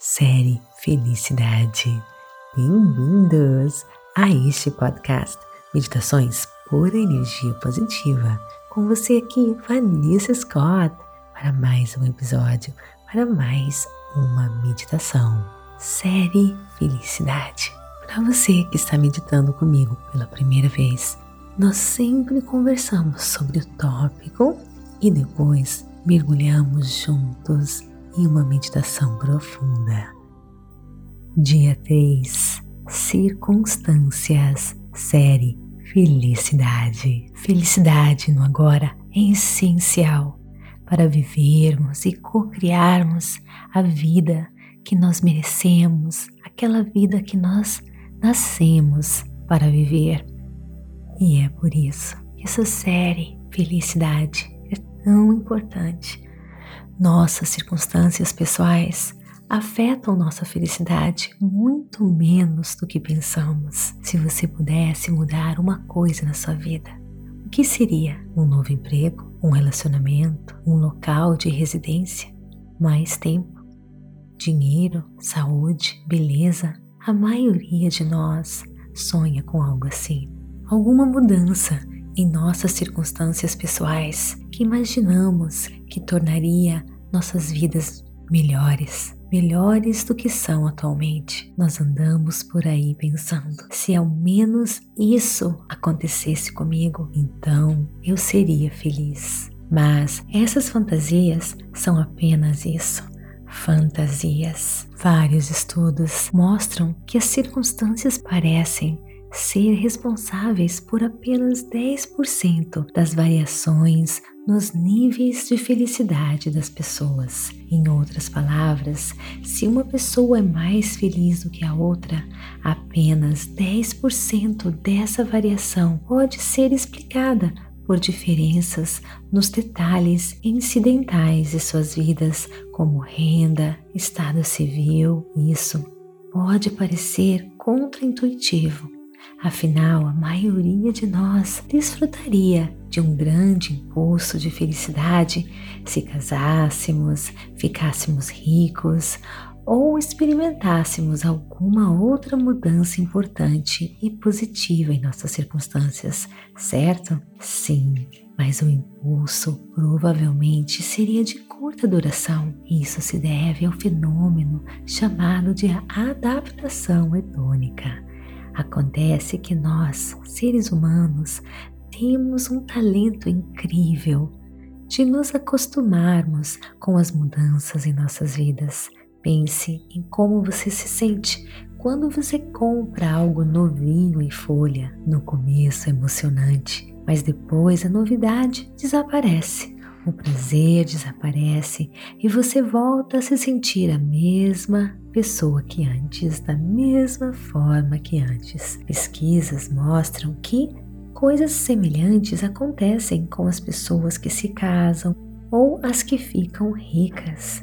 série Felicidade. Bem-vindos a este podcast Meditações Pura Energia Positiva. Com você aqui, Vanessa Scott, para mais um episódio, para mais uma meditação. Série Felicidade. Para você que está meditando comigo pela primeira vez, nós sempre conversamos sobre o tópico e depois mergulhamos juntos em uma meditação profunda. Dia 3 Circunstâncias Série Felicidade. Felicidade no agora é essencial para vivermos e co-criarmos a vida que nós merecemos, aquela vida que nós nascemos para viver. E é por isso que essa série Felicidade é tão importante nossas circunstâncias pessoais afetam nossa felicidade muito menos do que pensamos. Se você pudesse mudar uma coisa na sua vida, o que seria? Um novo emprego? Um relacionamento? Um local de residência? Mais tempo? Dinheiro? Saúde? Beleza? A maioria de nós sonha com algo assim. Alguma mudança em nossas circunstâncias pessoais que imaginamos que tornaria nossas vidas melhores, melhores do que são atualmente. Nós andamos por aí pensando: se ao menos isso acontecesse comigo, então eu seria feliz. Mas essas fantasias são apenas isso. Fantasias. Vários estudos mostram que as circunstâncias parecem ser responsáveis por apenas 10% das variações nos níveis de felicidade das pessoas. Em outras palavras, se uma pessoa é mais feliz do que a outra, apenas 10% dessa variação pode ser explicada por diferenças nos detalhes incidentais de suas vidas, como renda, estado civil. Isso pode parecer contraintuitivo, Afinal, a maioria de nós desfrutaria de um grande impulso de felicidade se casássemos, ficássemos ricos ou experimentássemos alguma outra mudança importante e positiva em nossas circunstâncias, certo? Sim, mas o impulso provavelmente seria de curta duração. Isso se deve ao fenômeno chamado de adaptação hedônica. Acontece que nós, seres humanos, temos um talento incrível de nos acostumarmos com as mudanças em nossas vidas. Pense em como você se sente quando você compra algo novinho em folha. No começo é emocionante, mas depois a novidade desaparece o prazer desaparece e você volta a se sentir a mesma pessoa que antes, da mesma forma que antes. Pesquisas mostram que coisas semelhantes acontecem com as pessoas que se casam ou as que ficam ricas.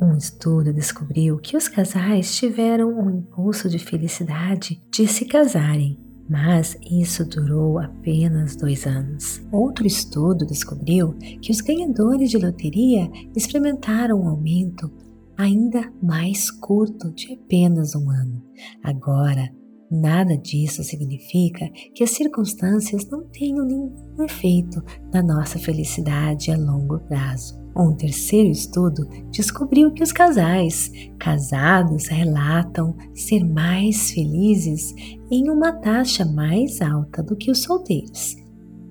Um estudo descobriu que os casais tiveram um impulso de felicidade de se casarem mas isso durou apenas dois anos. Outro estudo descobriu que os ganhadores de loteria experimentaram um aumento ainda mais curto de apenas um ano. Agora, nada disso significa que as circunstâncias não tenham nenhum efeito na nossa felicidade a longo prazo. Um terceiro estudo descobriu que os casais casados relatam ser mais felizes em uma taxa mais alta do que os solteiros.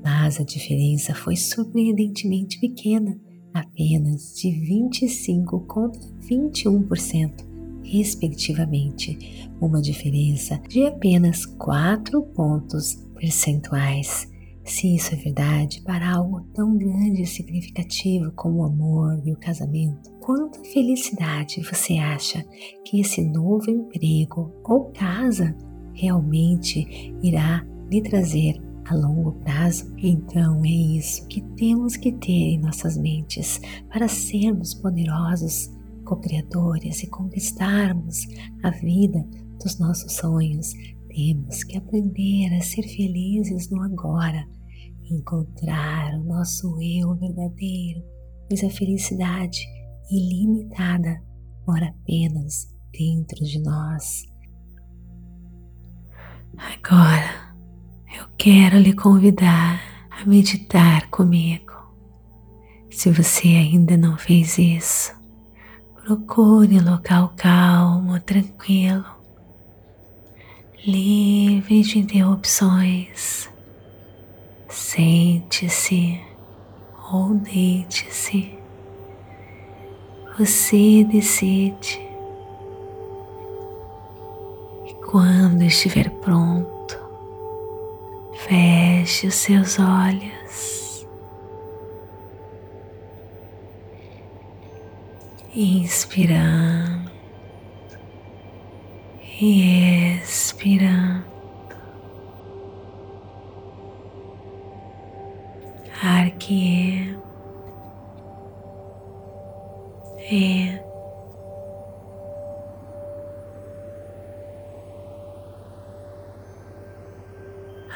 Mas a diferença foi surpreendentemente pequena, apenas de 25 contra 21%, respectivamente, uma diferença de apenas 4 pontos percentuais. Se isso é verdade para algo tão grande e significativo como o amor e o casamento, quanta felicidade você acha que esse novo emprego ou casa realmente irá lhe trazer a longo prazo? Então é isso que temos que ter em nossas mentes para sermos poderosos, co-criadores e conquistarmos a vida dos nossos sonhos. Temos que aprender a ser felizes no agora encontrar o nosso eu verdadeiro, pois a felicidade ilimitada mora apenas dentro de nós. Agora eu quero lhe convidar a meditar comigo. Se você ainda não fez isso, procure um local calmo, tranquilo, livre de interrupções. Sente-se ou deite-se. Você decide. Quando estiver pronto, feche os seus olhos. Inspirando e expirando. Ar que é, é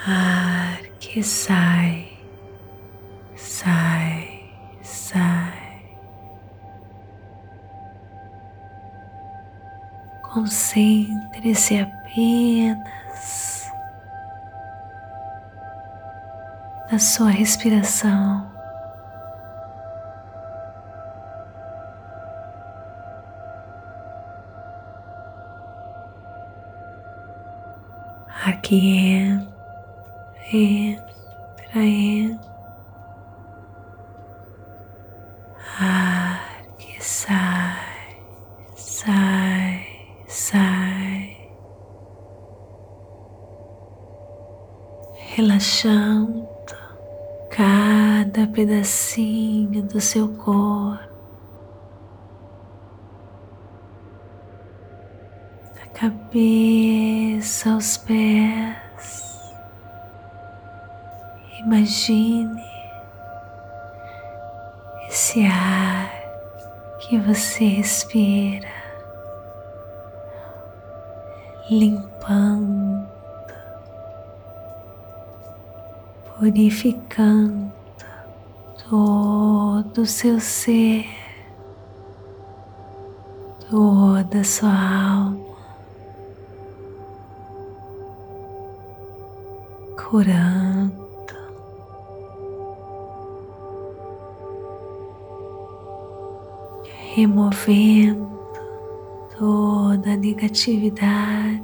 ar que sai, sai, sai. Concentre-se apenas na sua respiração. Ar que sai, sai, sai. Relaxando cada pedacinho do seu corpo. Da cabeça aos pés. Imagine você respira, limpando, purificando todo o seu ser, toda a sua alma. curando removendo toda a negatividade,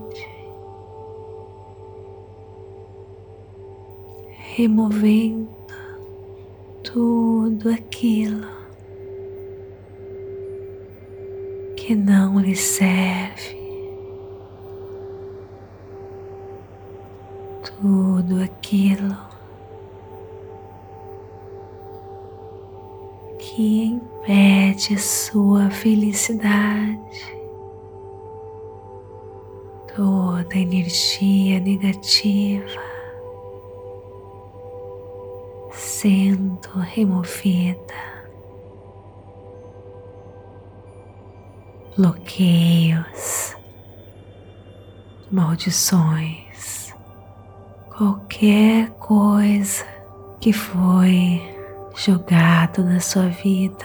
removendo tudo aquilo que não lhe serve, tudo aquilo que impede sua felicidade, toda energia negativa sendo removida, bloqueios, maldições, qualquer coisa que foi jogado na sua vida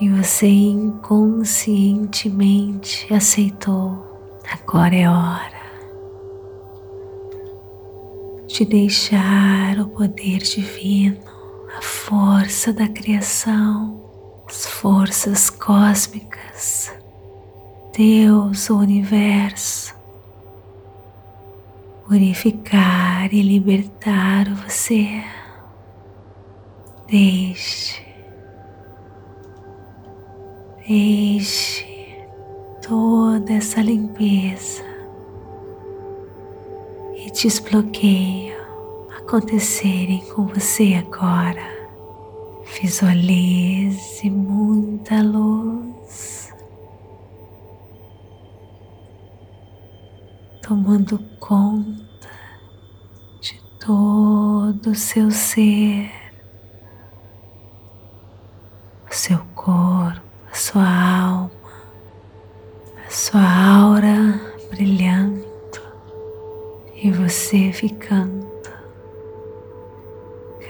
e você inconscientemente aceitou. Agora é hora de deixar o poder divino, a força da criação, as forças cósmicas, Deus, o universo, purificar e libertar você. Deixe, deixe toda essa limpeza e desbloqueio acontecerem com você agora. Visualize muita luz tomando conta de todo o seu ser. Seu corpo, a sua alma, a sua aura brilhando e você ficando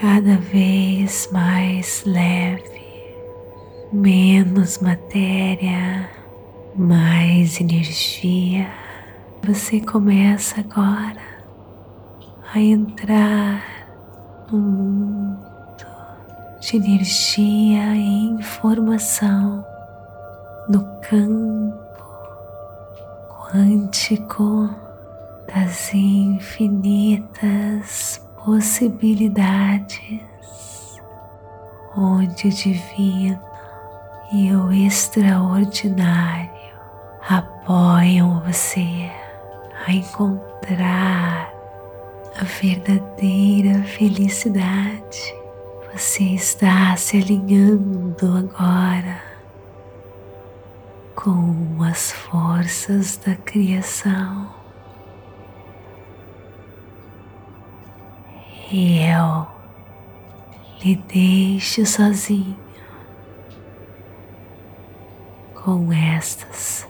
cada vez mais leve, menos matéria, mais energia. Você começa agora a entrar no mundo de energia e informação, no campo quântico das infinitas possibilidades, onde o divino e o extraordinário apoiam você a encontrar a verdadeira felicidade. Você está se alinhando agora com as forças da criação. E eu lhe deixo sozinho com estas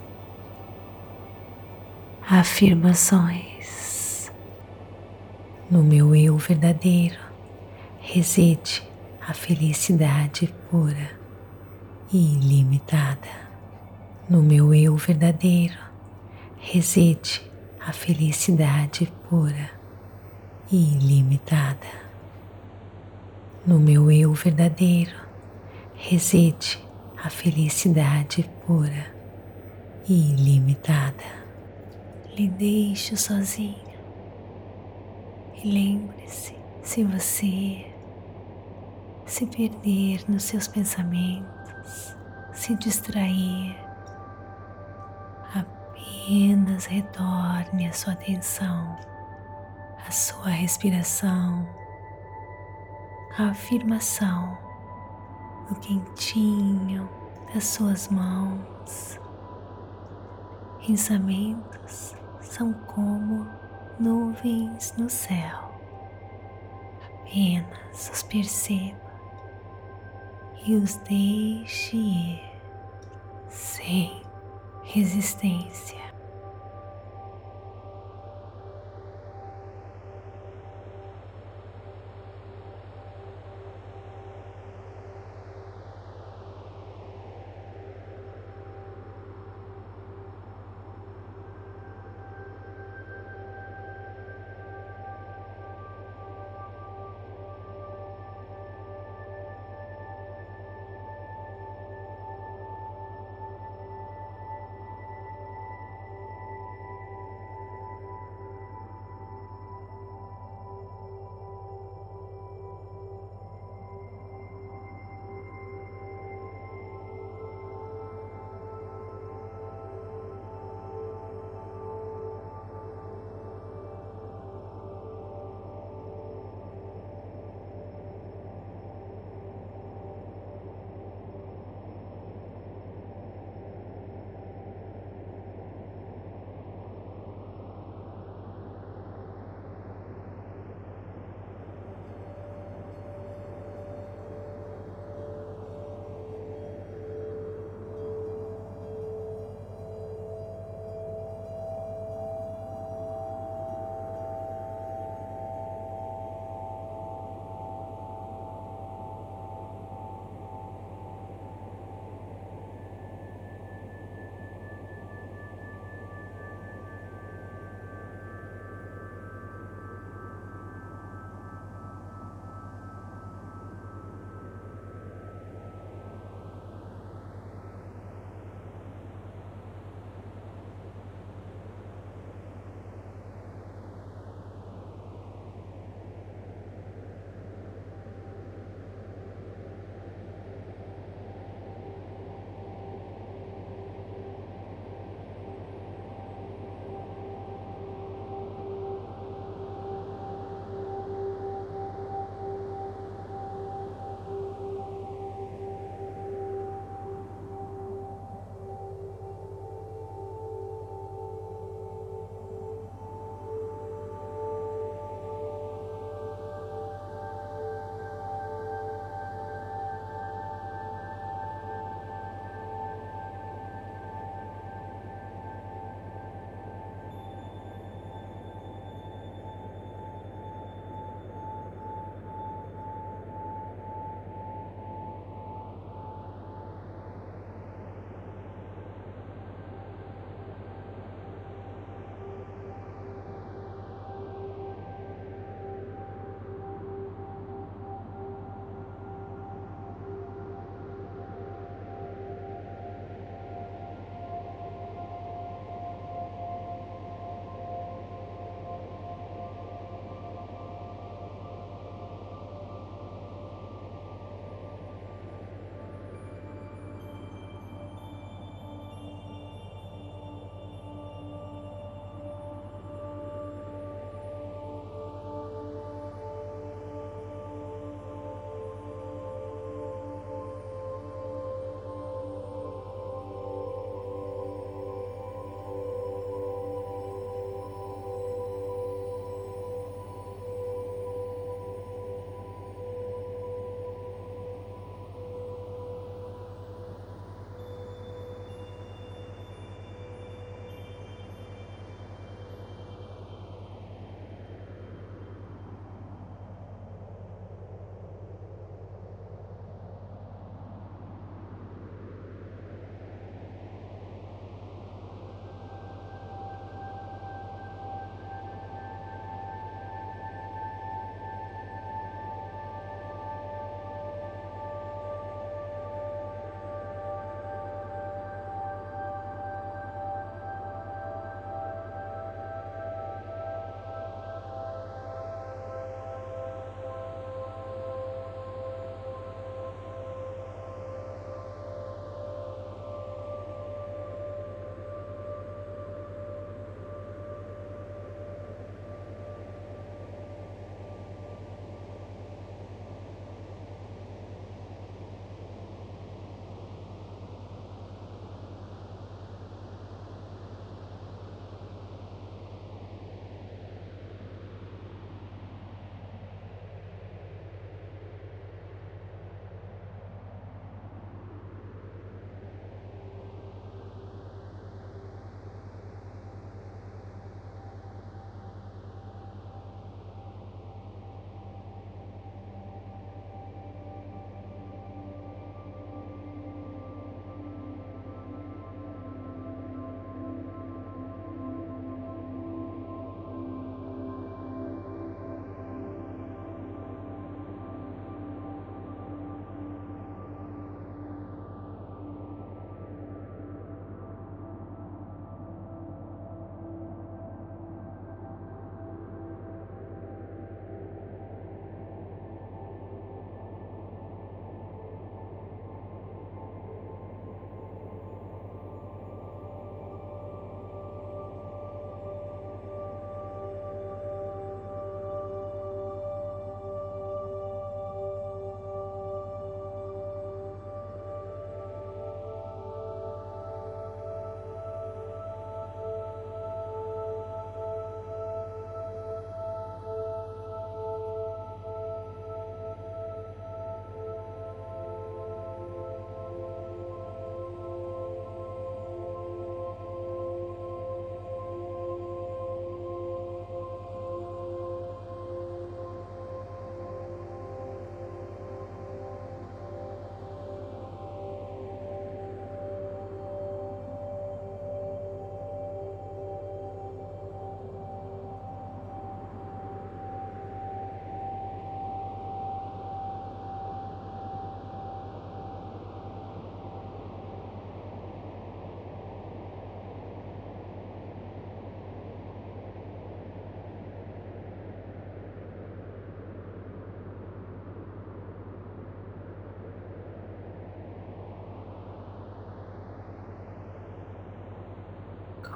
afirmações. No meu eu verdadeiro reside a felicidade pura e ilimitada. No meu eu verdadeiro reside a felicidade pura e ilimitada. No meu eu verdadeiro reside a felicidade pura e ilimitada. Lhe deixo sozinho e lembre-se: se você se perder nos seus pensamentos, se distrair, apenas retorne a sua atenção à sua respiração, à afirmação no quentinho das suas mãos. Pensamentos são como nuvens no céu. Apenas os perceba e os deixe ir sem resistência.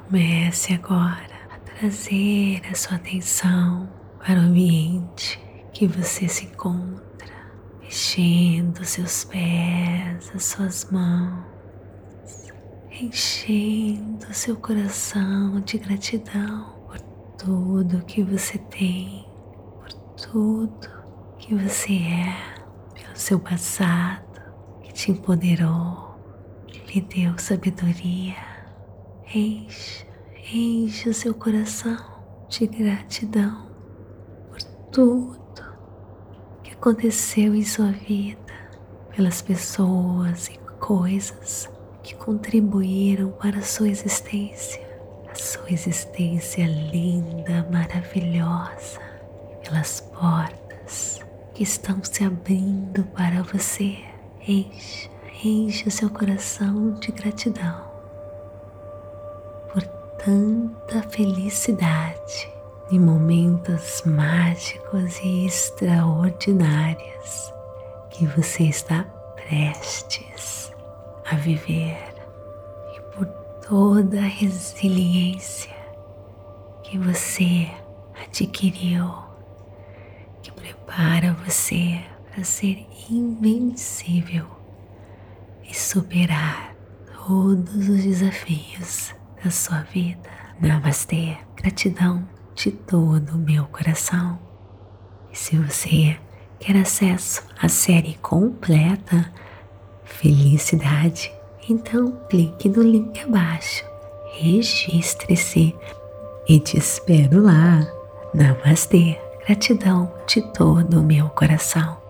Comece agora a trazer a sua atenção para o ambiente que você se encontra, mexendo seus pés, as suas mãos, enchendo seu coração de gratidão por tudo que você tem, por tudo que você é, pelo seu passado que te empoderou, que lhe deu sabedoria. Encha, encha seu coração de gratidão por tudo que aconteceu em sua vida, pelas pessoas e coisas que contribuíram para a sua existência, a sua existência linda, maravilhosa, pelas portas que estão se abrindo para você. Encha, encha seu coração de gratidão tanta felicidade e momentos mágicos e extraordinários que você está prestes a viver. E por toda a resiliência que você adquiriu que prepara você para ser invencível e superar todos os desafios da sua vida. Namastê, gratidão de todo o meu coração. E se você quer acesso à série completa Felicidade, então clique no link abaixo, registre-se e te espero lá. Namastê, gratidão de todo o meu coração.